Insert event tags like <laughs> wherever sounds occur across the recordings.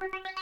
on. <laughs>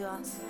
to us.